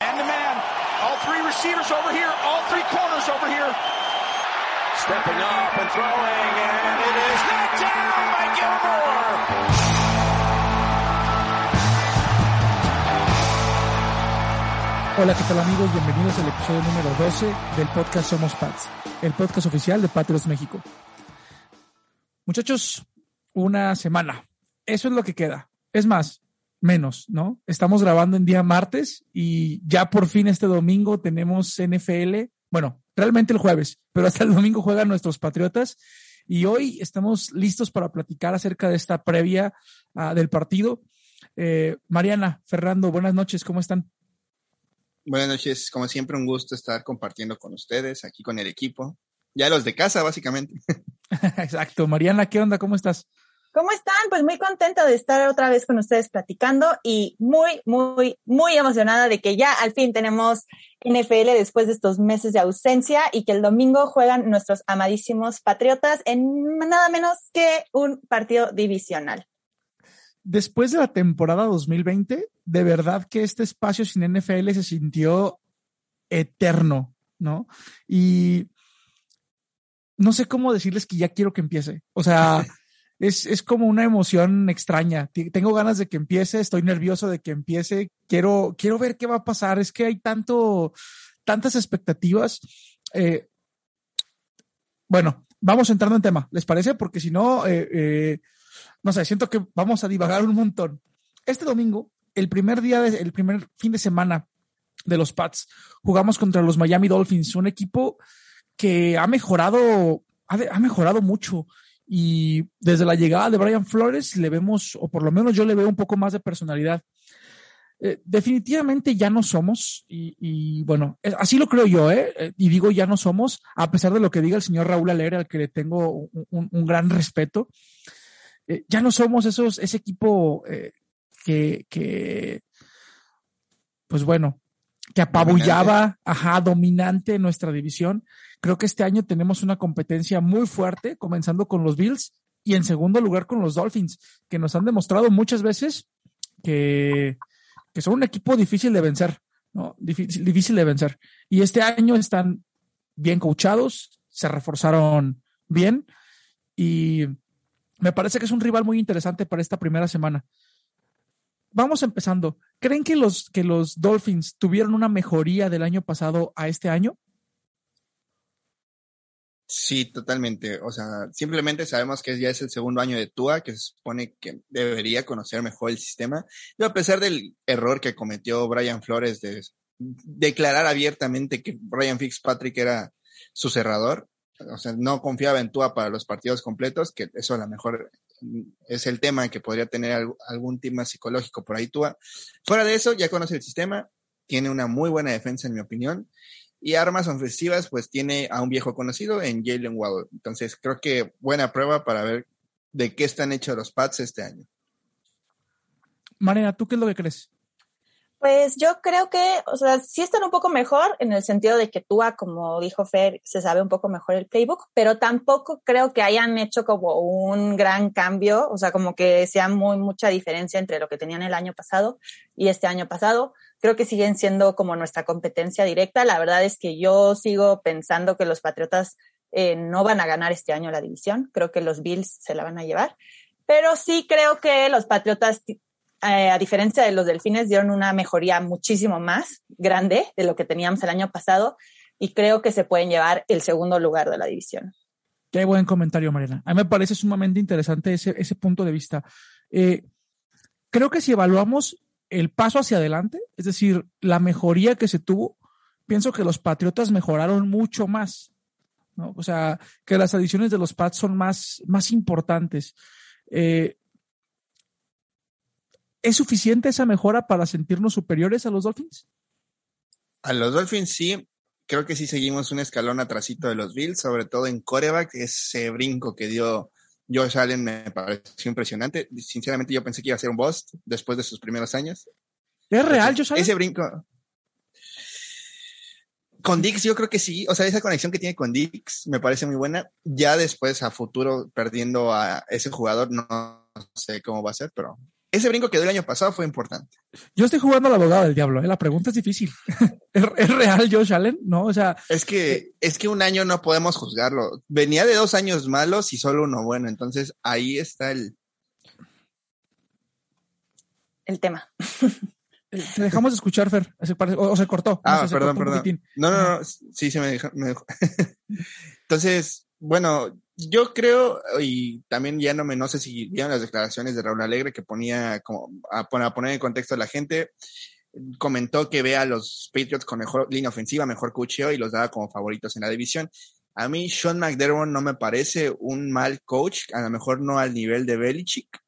And the man, all three receivers over here, all three corners over here. Stepping up and throwing, and it is knocked down by Gilmore. Hola, ¿qué tal amigos? Bienvenidos al episodio número 12 del podcast Somos Pats, el podcast oficial de Patriots México. Muchachos, una semana. Eso es lo que queda. Es más, menos, ¿no? Estamos grabando en día martes y ya por fin este domingo tenemos NFL. Bueno, realmente el jueves, pero hasta el domingo juegan nuestros Patriotas. Y hoy estamos listos para platicar acerca de esta previa uh, del partido. Eh, Mariana, Fernando, buenas noches, ¿cómo están? Buenas noches, como siempre un gusto estar compartiendo con ustedes, aquí con el equipo. Ya los de casa, básicamente. Exacto. Mariana, ¿qué onda? ¿Cómo estás? ¿Cómo están? Pues muy contenta de estar otra vez con ustedes platicando y muy, muy, muy emocionada de que ya al fin tenemos NFL después de estos meses de ausencia y que el domingo juegan nuestros amadísimos Patriotas en nada menos que un partido divisional después de la temporada 2020, de verdad que este espacio sin NFL se sintió eterno, ¿no? Y no sé cómo decirles que ya quiero que empiece. O sea, es, es como una emoción extraña. Tengo ganas de que empiece, estoy nervioso de que empiece, quiero, quiero ver qué va a pasar. Es que hay tanto, tantas expectativas. Eh, bueno, vamos entrando en tema, ¿les parece? Porque si no, eh, eh, no sé, siento que vamos a divagar un montón. Este domingo, el primer día, de, el primer fin de semana de los Pats, jugamos contra los Miami Dolphins, un equipo que ha mejorado, ha, ha mejorado mucho. Y desde la llegada de Brian Flores le vemos, o por lo menos yo le veo un poco más de personalidad. Eh, definitivamente ya no somos, y, y, bueno, así lo creo yo, ¿eh? Y digo ya no somos, a pesar de lo que diga el señor Raúl Alere, al que le tengo un, un, un gran respeto eh, ya no somos esos, ese equipo eh, que, que, pues bueno, que apabullaba, dominante. ajá, dominante en nuestra división. Creo que este año tenemos una competencia muy fuerte, comenzando con los Bills y en segundo lugar con los Dolphins, que nos han demostrado muchas veces que, que son un equipo difícil de vencer, ¿no? Difícil, difícil de vencer. Y este año están bien coachados, se reforzaron bien y me parece que es un rival muy interesante para esta primera semana. Vamos empezando. ¿Creen que los, que los Dolphins tuvieron una mejoría del año pasado a este año? Sí, totalmente. O sea, simplemente sabemos que ya es el segundo año de Tua, que se supone que debería conocer mejor el sistema. Y a pesar del error que cometió Brian Flores de declarar abiertamente que Brian Fitzpatrick era su cerrador, o sea, no confiaba en Tua para los partidos completos, que eso a lo mejor es el tema que podría tener algún tema psicológico por ahí Tua. Fuera de eso, ya conoce el sistema, tiene una muy buena defensa en mi opinión, y armas ofensivas, pues tiene a un viejo conocido en Jalen Waddle. Entonces, creo que buena prueba para ver de qué están hechos los Pats este año. Mariana, ¿tú qué es lo que crees? Pues yo creo que, o sea, sí están un poco mejor en el sentido de que Tua, como dijo Fer, se sabe un poco mejor el playbook, pero tampoco creo que hayan hecho como un gran cambio, o sea, como que sea muy mucha diferencia entre lo que tenían el año pasado y este año pasado. Creo que siguen siendo como nuestra competencia directa. La verdad es que yo sigo pensando que los Patriotas eh, no van a ganar este año la división. Creo que los Bills se la van a llevar. Pero sí creo que los Patriotas eh, a diferencia de los delfines, dieron una mejoría muchísimo más grande de lo que teníamos el año pasado y creo que se pueden llevar el segundo lugar de la división. Qué buen comentario, Mariana. A mí me parece sumamente interesante ese, ese punto de vista. Eh, creo que si evaluamos el paso hacia adelante, es decir, la mejoría que se tuvo, pienso que los Patriotas mejoraron mucho más. ¿no? O sea, que las adiciones de los Pats son más, más importantes. Eh, ¿Es suficiente esa mejora para sentirnos superiores a los Dolphins? A los Dolphins sí, creo que sí seguimos un escalón atrasito de los Bills, sobre todo en coreback, ese brinco que dio Josh Allen me pareció impresionante. Sinceramente yo pensé que iba a ser un boss después de sus primeros años. ¿Es real, Josh Allen? Ese brinco. Con Dix yo creo que sí, o sea, esa conexión que tiene con Dix me parece muy buena. Ya después a futuro perdiendo a ese jugador no sé cómo va a ser, pero ese brinco que dio el año pasado fue importante. Yo estoy jugando al abogado del diablo, ¿eh? la pregunta es difícil. ¿Es, real Josh Allen? No, o sea. Es que, es que un año no podemos juzgarlo. Venía de dos años malos y solo uno bueno. Entonces ahí está el. El tema. Te dejamos de escuchar, Fer. O, se cortó. Ah, perdón, perdón. No, no, no. Sí, se me dejó. Me dejó. Entonces, bueno, yo creo, y también ya no me, no sé si vieron las declaraciones de Raúl Alegre que ponía como a, poner en contexto a la gente, comentó que ve a los Patriots con mejor línea ofensiva, mejor cuchillo y los daba como favoritos en la división. A mí Sean McDermott no me parece un mal coach, a lo mejor no al nivel de Belichick,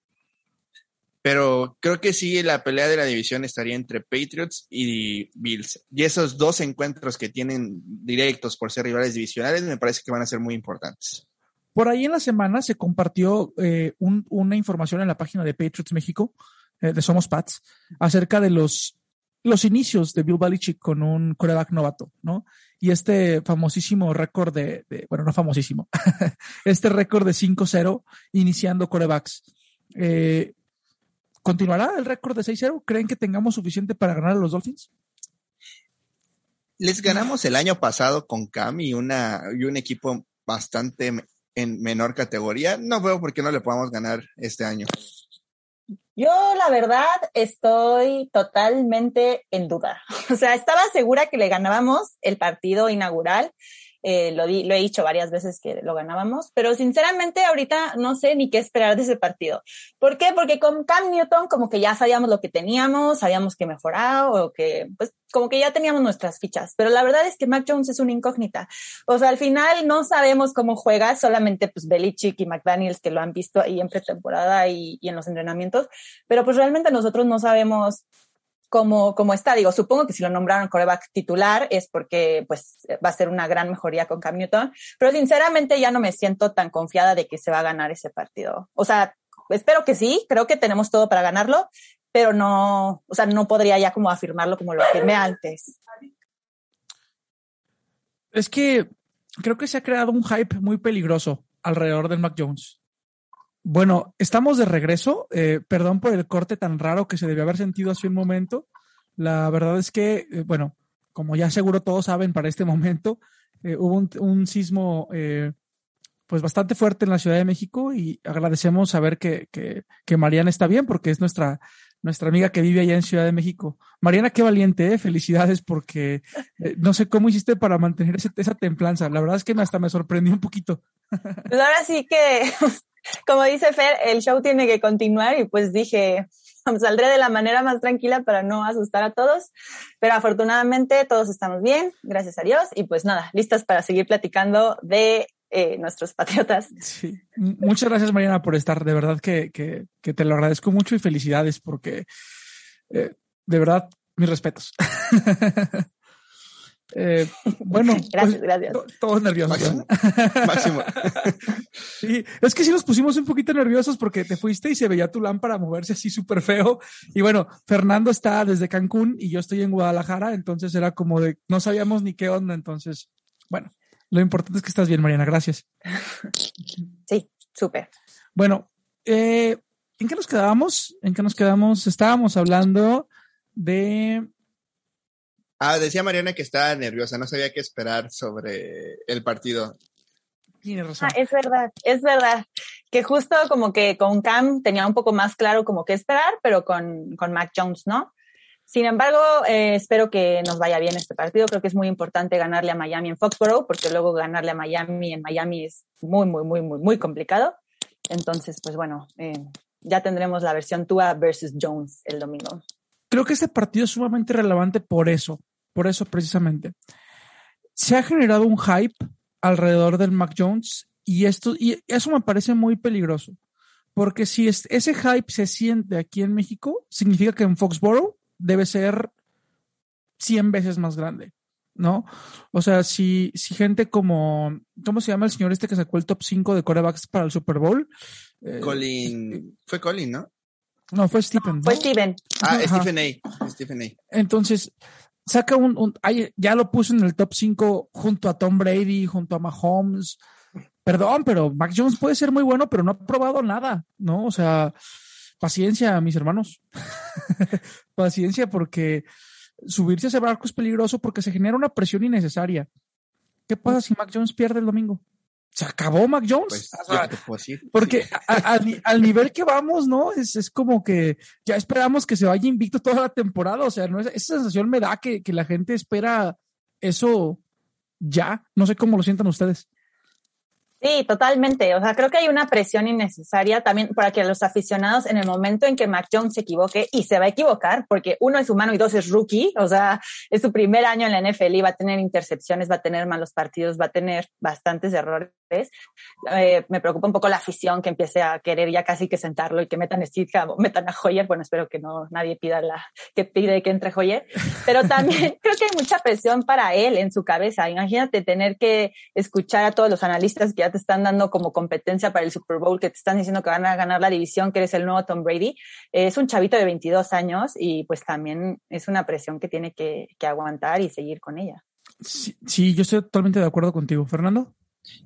pero creo que sí la pelea de la división estaría entre Patriots y Bills. Y esos dos encuentros que tienen directos por ser rivales divisionales me parece que van a ser muy importantes. Por ahí en la semana se compartió eh, una información en la página de Patriots México, eh, de Somos Pats, acerca de los, los inicios de Bill Belichick con un coreback novato, ¿no? Y este famosísimo récord de, bueno, no famosísimo, este récord de 5-0 iniciando corebacks. Eh, ¿Continuará el récord de 6-0? ¿Creen que tengamos suficiente para ganar a los Dolphins? Les ganamos el año pasado con Cam y, una, y un equipo bastante en menor categoría, no veo por qué no le podamos ganar este año. Yo, la verdad, estoy totalmente en duda. O sea, estaba segura que le ganábamos el partido inaugural eh, lo, lo he dicho varias veces que lo ganábamos, pero sinceramente ahorita no sé ni qué esperar de ese partido. ¿Por qué? Porque con Cam Newton como que ya sabíamos lo que teníamos, sabíamos que mejoraba o que pues como que ya teníamos nuestras fichas, pero la verdad es que Mac Jones es una incógnita. O sea, al final no sabemos cómo juega, solamente pues Belichick y McDaniels que lo han visto ahí en pretemporada y, y en los entrenamientos, pero pues realmente nosotros no sabemos como, está. Digo, supongo que si lo nombraron coreback titular es porque pues va a ser una gran mejoría con Cam Newton, pero sinceramente ya no me siento tan confiada de que se va a ganar ese partido. O sea, espero que sí, creo que tenemos todo para ganarlo, pero no, o sea, no podría ya como afirmarlo como lo afirmé antes. Es que creo que se ha creado un hype muy peligroso alrededor del Mac Jones. Bueno, estamos de regreso. Eh, perdón por el corte tan raro que se debió haber sentido hace un momento. La verdad es que, eh, bueno, como ya seguro todos saben para este momento, eh, hubo un, sismo pues bastante fuerte en la Ciudad de México y agradecemos saber que, que, Mariana está bien porque es nuestra, nuestra amiga que vive allá en Ciudad de México. Mariana, qué valiente, felicidades porque no sé cómo hiciste para mantener esa templanza. La verdad es que hasta me sorprendió un poquito. Pues ahora sí que como dice Fer, el show tiene que continuar y pues dije, saldré de la manera más tranquila para no asustar a todos, pero afortunadamente todos estamos bien, gracias a Dios, y pues nada, listas para seguir platicando de eh, nuestros patriotas. Sí. Muchas gracias Mariana por estar, de verdad que, que, que te lo agradezco mucho y felicidades porque eh, de verdad mis respetos. Eh, bueno, gracias, pues, gracias. todos nerviosos. Máximo. sí, es que sí nos pusimos un poquito nerviosos porque te fuiste y se veía tu lámpara moverse así súper feo. Y bueno, Fernando está desde Cancún y yo estoy en Guadalajara, entonces era como de no sabíamos ni qué onda. Entonces, bueno, lo importante es que estás bien, Mariana. Gracias. Sí, súper. Bueno, eh, ¿en qué nos quedábamos? ¿En qué nos quedamos? Estábamos hablando de Ah, decía Mariana que estaba nerviosa, no sabía qué esperar sobre el partido. Tiene razón. Ah, es verdad, es verdad. Que justo como que con Cam tenía un poco más claro como qué esperar, pero con, con Mac Jones, ¿no? Sin embargo, eh, espero que nos vaya bien este partido. Creo que es muy importante ganarle a Miami en Foxborough, porque luego ganarle a Miami en Miami es muy, muy, muy, muy, muy complicado. Entonces, pues bueno, eh, ya tendremos la versión Tua versus Jones el domingo. Creo que este partido es sumamente relevante por eso, por eso precisamente. Se ha generado un hype alrededor del Mac Jones y esto y eso me parece muy peligroso, porque si ese hype se siente aquí en México, significa que en Foxborough debe ser 100 veces más grande, ¿no? O sea, si, si gente como, ¿cómo se llama el señor este que sacó el top 5 de corebacks para el Super Bowl? Eh, Colin, fue Colin, ¿no? No, fue Stephen. Fue Stephen. Ah, Stephen A. Stephen A. Entonces, saca un, un ya lo puso en el top 5 junto a Tom Brady, junto a Mahomes. Perdón, pero Mac Jones puede ser muy bueno, pero no ha probado nada, ¿no? O sea, paciencia, mis hermanos. paciencia, porque subirse a ese barco es peligroso porque se genera una presión innecesaria. ¿Qué pasa si Mac Jones pierde el domingo? Se acabó Mac Jones. Pues, porque al nivel que vamos, ¿no? Es, es, como que ya esperamos que se vaya invicto toda la temporada. O sea, ¿no? esa sensación me da que, que la gente espera eso ya. No sé cómo lo sientan ustedes. Sí, totalmente. O sea, creo que hay una presión innecesaria también para que los aficionados en el momento en que Mac Jones se equivoque y se va a equivocar, porque uno es humano y dos es rookie, o sea, es su primer año en la NFL y va a tener intercepciones, va a tener malos partidos, va a tener bastantes errores. Eh, me preocupa un poco la afición que empiece a querer ya casi que sentarlo y que metan a o metan a Hoyer. Bueno, espero que no nadie pida la que pide que entre Hoyer, pero también creo que hay mucha presión para él en su cabeza. Imagínate tener que escuchar a todos los analistas que ya te están dando como competencia para el Super Bowl, que te están diciendo que van a ganar la división, que eres el nuevo Tom Brady. es un chavito de 22 años y pues también es una presión que tiene que, aguantar y seguir con ella. Sí, yo estoy totalmente de acuerdo contigo. Fernando.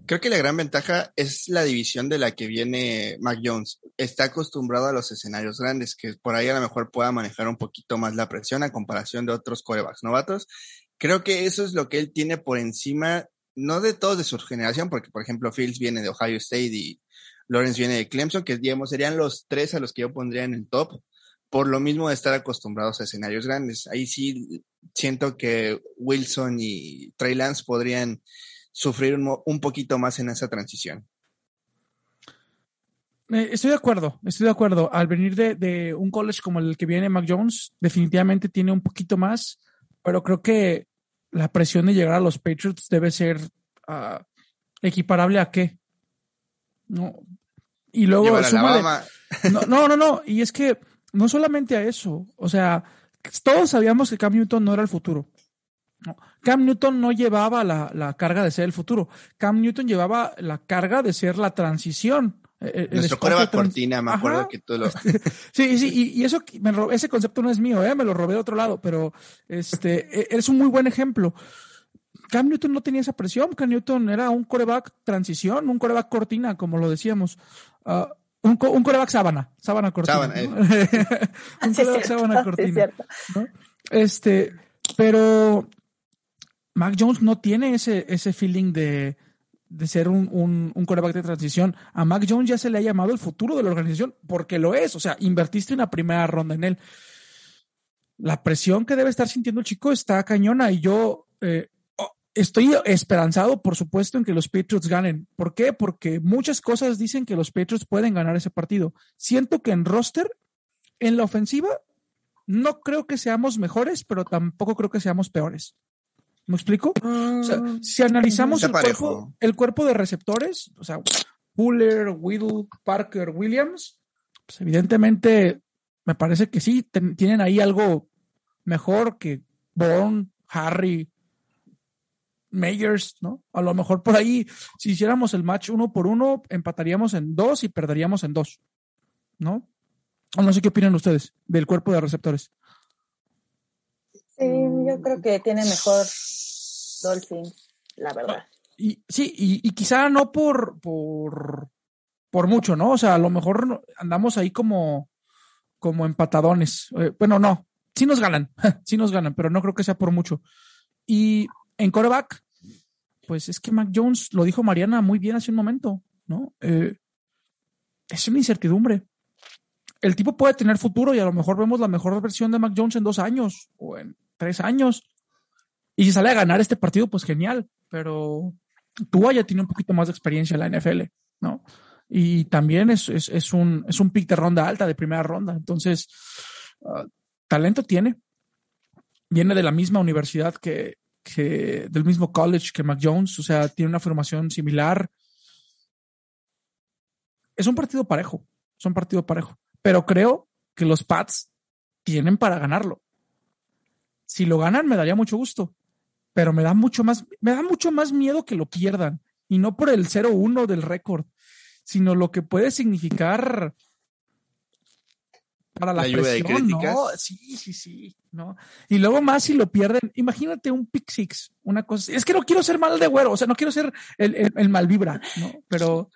Creo que la gran ventaja es la división de la que viene Mac Jones. Está acostumbrado a los escenarios grandes, que por ahí a lo mejor pueda manejar un poquito más la presión a comparación de otros corebacks novatos. Creo que eso es lo que él tiene por encima no de todos de su generación, porque por ejemplo Fields viene de Ohio State y Lawrence viene de Clemson, que digamos serían los tres a los que yo pondría en el top, por lo mismo de estar acostumbrados a escenarios grandes. Ahí sí siento que Wilson y Trey Lance podrían sufrir un, poquito más en esa transición. Estoy de acuerdo, estoy de acuerdo. Al venir de, de, un college como el que viene Mac Jones, definitivamente tiene un poquito más, pero creo que la presión de llegar a los Patriots debe ser ah, equiparable a qué. No. Y luego no, no, no, no. Y es que no solamente a eso. O sea, todos sabíamos que Cam Newton no era el futuro. Cam Newton no llevaba la, la, carga de ser el futuro. Cam Newton llevaba la carga de ser la transición. Eh, el Nuestro trans... cortina, me acuerdo que tú lo. sí, sí, y, y eso, me ese concepto no es mío, ¿eh? me lo robé de otro lado, pero este, e, es un muy buen ejemplo. Cam Newton no tenía esa presión, Cam Newton era un coreback transición, un coreback cortina, como lo decíamos. Uh, un, un, coreback sábana, sábana cortina. Sábana, eh. un coreback sábana cortina. ¿no? Este, pero Mac Jones no tiene ese, ese feeling de, de ser un, un, un coreback de transición. A Mac Jones ya se le ha llamado el futuro de la organización, porque lo es. O sea, invertiste una primera ronda en él. La presión que debe estar sintiendo el chico está cañona y yo eh, oh, estoy esperanzado, por supuesto, en que los Patriots ganen. ¿Por qué? Porque muchas cosas dicen que los Patriots pueden ganar ese partido. Siento que en roster, en la ofensiva, no creo que seamos mejores, pero tampoco creo que seamos peores. ¿Me explico? o sea, mm, si analizamos el cuerpo, el cuerpo, de receptores, o sea, Fuller, Whittle, Parker, Williams, pues evidentemente me parece que sí, tienen ahí algo mejor que Bourne, Harry, Mayers, ¿no? A lo mejor por ahí, si hiciéramos el match uno por uno, empataríamos en dos y perderíamos en dos, ¿no? No sé qué opinan ustedes del cuerpo de receptores. Sí, yo creo que tiene mejor Dolphins, la verdad. Y, sí, y, quizá no por, por, por mucho, ¿no? O sea, a lo mejor andamos ahí como, como empatadones. Eh, bueno, no, sí nos ganan, sí nos ganan, pero no creo que sea por mucho. Y en coreback, pues es que Mac Jones, lo dijo Mariana muy bien hace un momento, ¿no? Eh, es una incertidumbre. El tipo puede tener futuro y a lo mejor vemos la mejor versión de Mac Jones en dos años o en tres años. Y si sale a ganar este partido, pues genial, pero Tua ya tiene un poquito más de experiencia en la NFL, ¿no? Y también es, es, un, es un pick de ronda alta, de primera ronda. Entonces, ah, talento tiene. Viene de la misma universidad que, que, del mismo college que Mac Jones, o sea, tiene una formación similar. Es un partido parejo, es un partido parejo. Pero creo que los Pats tienen para ganarlo Si lo ganan, me daría mucho gusto, pero me da mucho más, me da mucho más miedo que lo pierdan y no por el 0-1 del récord, sino lo que puede significar para la, presión, ¿no? Sí, sí, sí, ¿no? Y luego más si lo pierden, imagínate un pick six, una cosa, es que no quiero ser mal de güero, o sea, no quiero ser el, el, mal vibra, ¿no? Pero...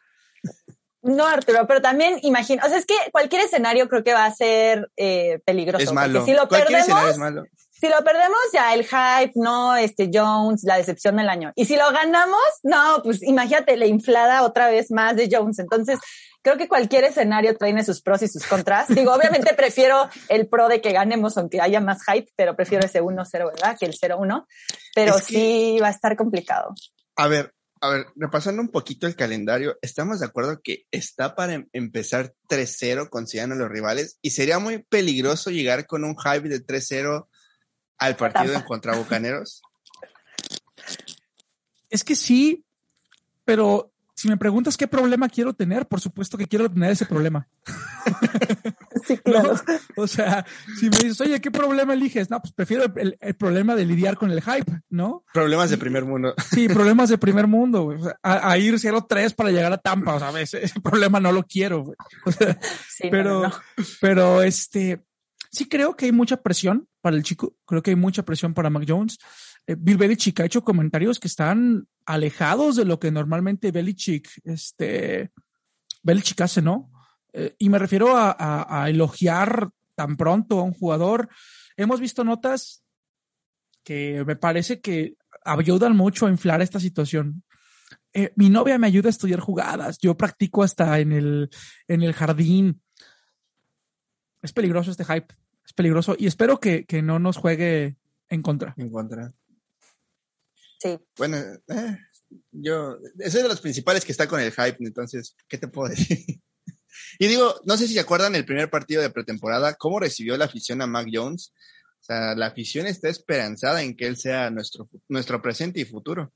No, Arturo, pero también imagino, o sea, es que cualquier escenario creo que va a ser eh, peligroso. Es malo. Si lo cualquier perdemos, es malo. Si lo perdemos, ya el hype, no, este Jones, la decepción del año. Y si lo ganamos, no, pues imagínate la inflada otra vez más de Jones. Entonces, creo que cualquier escenario tiene sus pros y sus contras. Digo, obviamente prefiero el pro de que ganemos aunque haya más hype, pero prefiero ese 1-0, ¿verdad? Que el 0-1. Pero sí va a estar complicado. A ver, a ver, repasando un poquito el calendario, estamos de acuerdo que está para em-, empezar 3-0 considerando a los rivales y sería muy peligroso llegar con un hype de 3-0 al partido en contra Bucaneros. Es que sí, pero si me preguntas qué problema quiero tener, por supuesto que quiero tener ese problema. Sí, claro. O sea, si me dices, oye, ¿qué problema eliges? No, pues prefiero el, problema de lidiar con el hype, ¿no? Problemas de primer mundo. Sí, problemas de primer mundo, a, ir 0-3 para llegar a Tampa, o sea, ese, problema no lo quiero, sí, pero, pero este, sí creo que hay mucha presión para el chico, creo que hay mucha presión para Mac Jones. Eh, Bill Belichick ha hecho comentarios que están alejados de lo que normalmente Belichick, este, Belichick hace, ¿no? Eh, y me refiero a, elogiar tan pronto a un jugador. Hemos visto notas que me parece que ayudan mucho a inflar esta situación. Eh, mi novia me ayuda a estudiar jugadas. Yo practico hasta en el, en el jardín. Es peligroso este hype. Es peligroso. Y espero que, que no nos juegue en contra. En contra. Sí. Bueno, eh, yo, soy de los principales que está con el hype, entonces, ¿qué te puedo decir? Y digo, no sé si se acuerdan el primer partido de pretemporada, cómo recibió la afición a Mac Jones. O sea, la afición está esperanzada en que él sea nuestro, nuestro presente y futuro.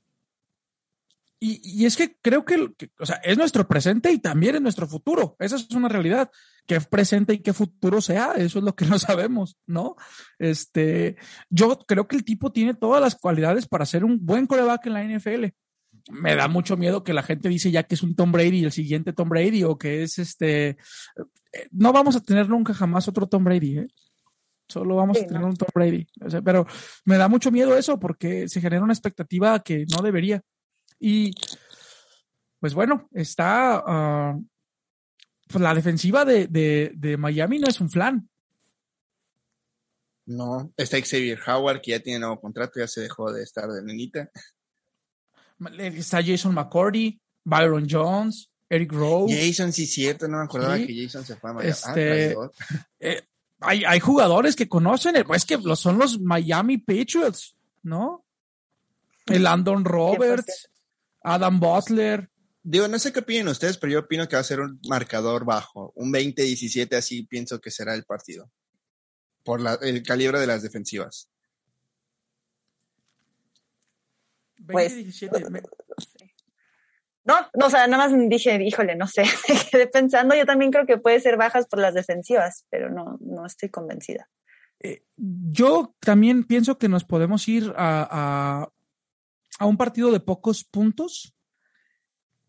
Y, y es que creo que, o sea, es nuestro presente y también es nuestro futuro. Esa es una realidad. Qué presente y qué futuro sea, eso es lo que no sabemos, ¿no? Este, yo creo que el tipo tiene todas las cualidades para ser un buen coreback en la NFL me da mucho miedo que la gente dice ya que es un Tom Brady el siguiente Tom Brady o que es este. No vamos a tener nunca jamás otro Tom Brady, ¿eh? Solo vamos a tener un Tom Brady. pero me da mucho miedo eso porque se genera una expectativa que no debería. Y pues bueno, está. Ah, pues la defensiva de, de, de Miami no es un flan. No, está Xavier Howard, que ya tiene nuevo contrato, ya se dejó de estar de nenita. Está Jason McCordy, Byron Jones, Eric Rowe. Jason, sí, cierto, no me acordaba que Jason se fue a Miami. Ah, este, eh, hay, hay, jugadores que conocen, es pues que son los Miami Patriots, ¿no? El Landon Roberts, Adam Butler. Digo, no sé qué opinan ustedes, pero yo opino que va a ser un marcador bajo, un 20-17, así pienso que será el partido, por la, el calibre de las defensivas. pues, No, no, o sea, nada más dije, híjole, no sé, quedé pensando, yo también creo que puede ser bajas por las defensivas, pero no, no estoy convencida. Eh, yo también pienso que nos podemos ir a, a, un partido de pocos puntos.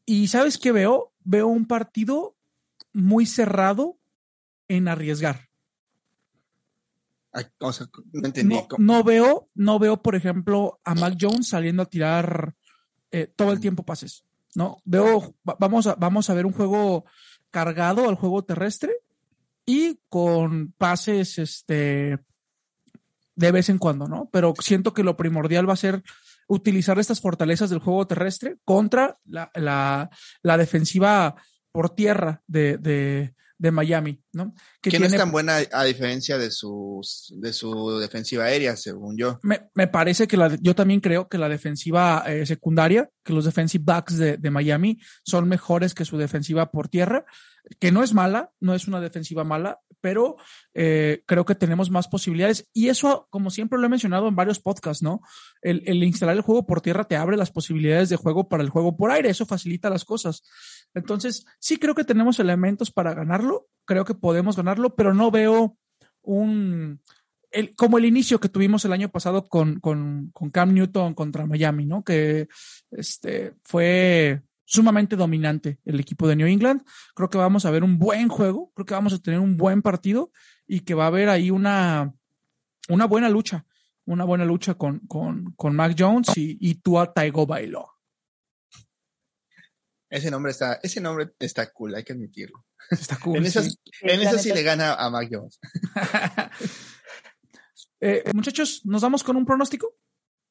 Y ¿sabes qué veo? Veo un partido muy cerrado en arriesgar no entendí. No, veo, no veo, por ejemplo, a Mac Jones saliendo a tirar eh, todo el tiempo pases. No, veo, vamos a, vamos a ver un juego cargado al juego terrestre y con pases, este, de vez en cuando, ¿no? Pero siento que lo primordial va a ser utilizar estas fortalezas del juego terrestre contra la, la, la defensiva por tierra de, de, de Miami, ¿no? Que, no es tan buena a diferencia de, sus, de su defensiva aérea, según yo. Me, me parece que la, yo también creo que la defensiva eh, secundaria, que los defensive backs de, de, Miami son mejores que su defensiva por tierra, que no es mala, no es una defensiva mala, pero eh, creo que tenemos más posibilidades. Y eso, como siempre lo he mencionado en varios podcasts, ¿no? El, el instalar el juego por tierra te abre las posibilidades de juego para el juego por aire, eso facilita las cosas. Entonces, sí creo que tenemos elementos para ganarlo, creo que podemos ganarlo, pero no veo un, el, como el inicio que tuvimos el año pasado con, con, con Cam Newton contra Miami, ¿no? Que este, fue sumamente dominante el equipo de New England. Creo que vamos a ver un buen juego, creo que vamos a tener un buen partido y que va a haber ahí una, una buena lucha, una buena lucha con, con, con Mac Jones y, y Tua Tagovailoa. Ese nombre está, ese nombre está cool, hay que admitirlo. Está cool. en eso, sí. en eso sí le gana a Mac Jones. Eh, muchachos, ¿nos vamos con un pronóstico?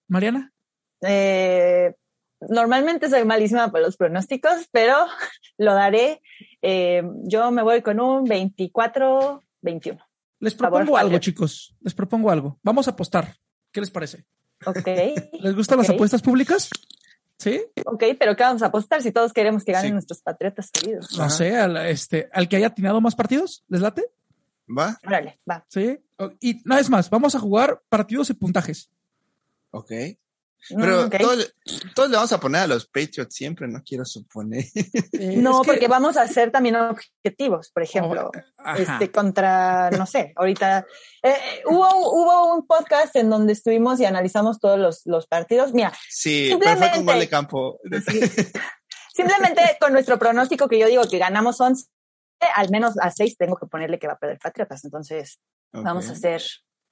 Mariana. Eh, normalmente soy malísima para los pronósticos, pero lo daré. Eh, yo me voy con un 24-21. Les Favor, propongo algo, chicos. Les propongo algo. Vamos a apostar. ¿Qué les parece? Ok. ¿Les gustan las apuestas públicas? ¿Sí? Ok, pero ¿qué vamos a apostar si todos queremos que ganen Sí. nuestros patriotas queridos? No sé, al, este, al que haya atinado más partidos, ¿les late? ¿Va? Órale, va. Sí. Y una vez más, vamos a jugar partidos y puntajes. Ok. Pero Mm, ok. todos, todos le vamos a poner a los Patriots siempre, no quiero suponer. Eh, No, es que- porque vamos a hacer también objetivos, por ejemplo, Oh, este contra, no sé, ahorita eh, hubo, hubo un podcast en donde estuvimos y analizamos todos los, los partidos. Mira, Sí, pero fue con de Simplemente- campo. simplemente con nuestro pronóstico que yo digo que ganamos 11, al menos a 6 tengo que ponerle que va a perder Patriotas, entonces vamos a ser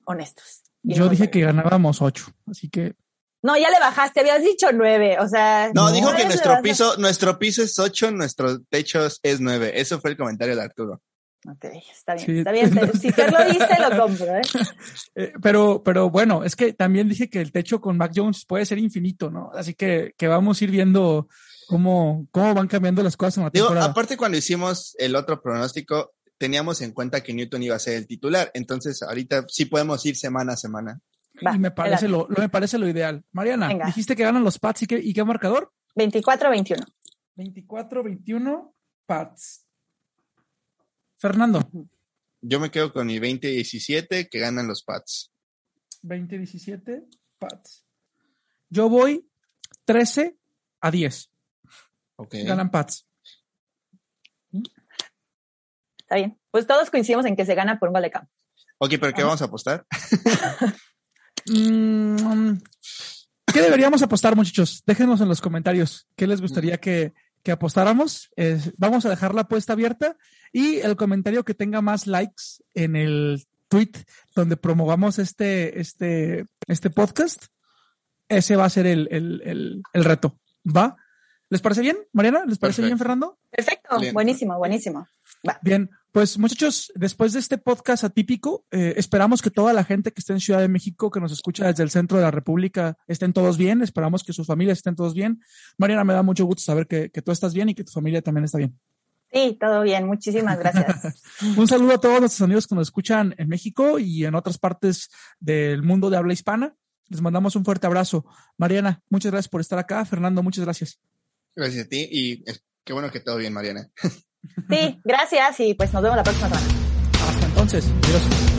honestos. Yo no dije que ganábamos ocho, así que No, ya le bajaste, habías dicho 9, o sea... No, No, dijo que nuestro piso, nuestro piso es 8, nuestro techo es 9. Eso fue el comentario de Arturo. Ok, está bien, Sí. está bien. Si te lo dice, lo compro, ¿eh? Eh, pero, pero bueno, es que también dije que el techo con Mac Jones puede ser infinito, ¿no? Así que, que vamos a ir viendo cómo, cómo van cambiando las cosas en la Digo, temporada. aparte cuando hicimos el otro pronóstico, teníamos en cuenta que Newton iba a ser el titular. Entonces, ahorita sí podemos ir semana a semana. Va, y me parece, lo, lo- me parece lo ideal. Mariana, Venga. dijiste que ganan los Pats y qué, y qué marcador? 24-21. 24-21 Pats. Fernando, Yo me quedo con mi 20-17 que ganan los Pats. 20-17 Pats. Yo voy 13 a 10. Ok. Ganan Pats. Está bien. Pues todos coincidimos en que se gana por un gol de campo. Ok, pero ¿qué Ajá. vamos a apostar? Mm, ¿Qué deberíamos apostar, muchachos? Déjenos en los comentarios qué les gustaría que, que apostáramos. Vamos a dejar la apuesta abierta y el comentario que tenga más likes en el tweet donde promovamos este, este, este podcast, ese va a ser el, el, el, el reto. ¿Va? ¿Les parece bien, Mariana? ¿Les parece Perfecto. bien, Fernando? Perfecto. Bien. Buenísimo, buenísimo. Bien, pues muchachos, después de este podcast atípico, eh, esperamos que toda la gente que esté en Ciudad de México, que nos escucha desde el centro de la República, estén todos bien. Esperamos que sus familias estén todos bien. Mariana, me da mucho gusto saber que, que tú estás bien y que tu familia también está bien. Sí, todo bien. Muchísimas gracias. Un saludo a todos nuestros amigos que nos escuchan en México y en otras partes del mundo de habla hispana. Les mandamos un fuerte abrazo. Mariana, muchas gracias por estar acá. Fernando, muchas gracias. Gracias a ti y qué bueno que todo bien, Mariana. Sí, gracias y pues nos vemos la próxima semana. Hasta entonces. Adiós.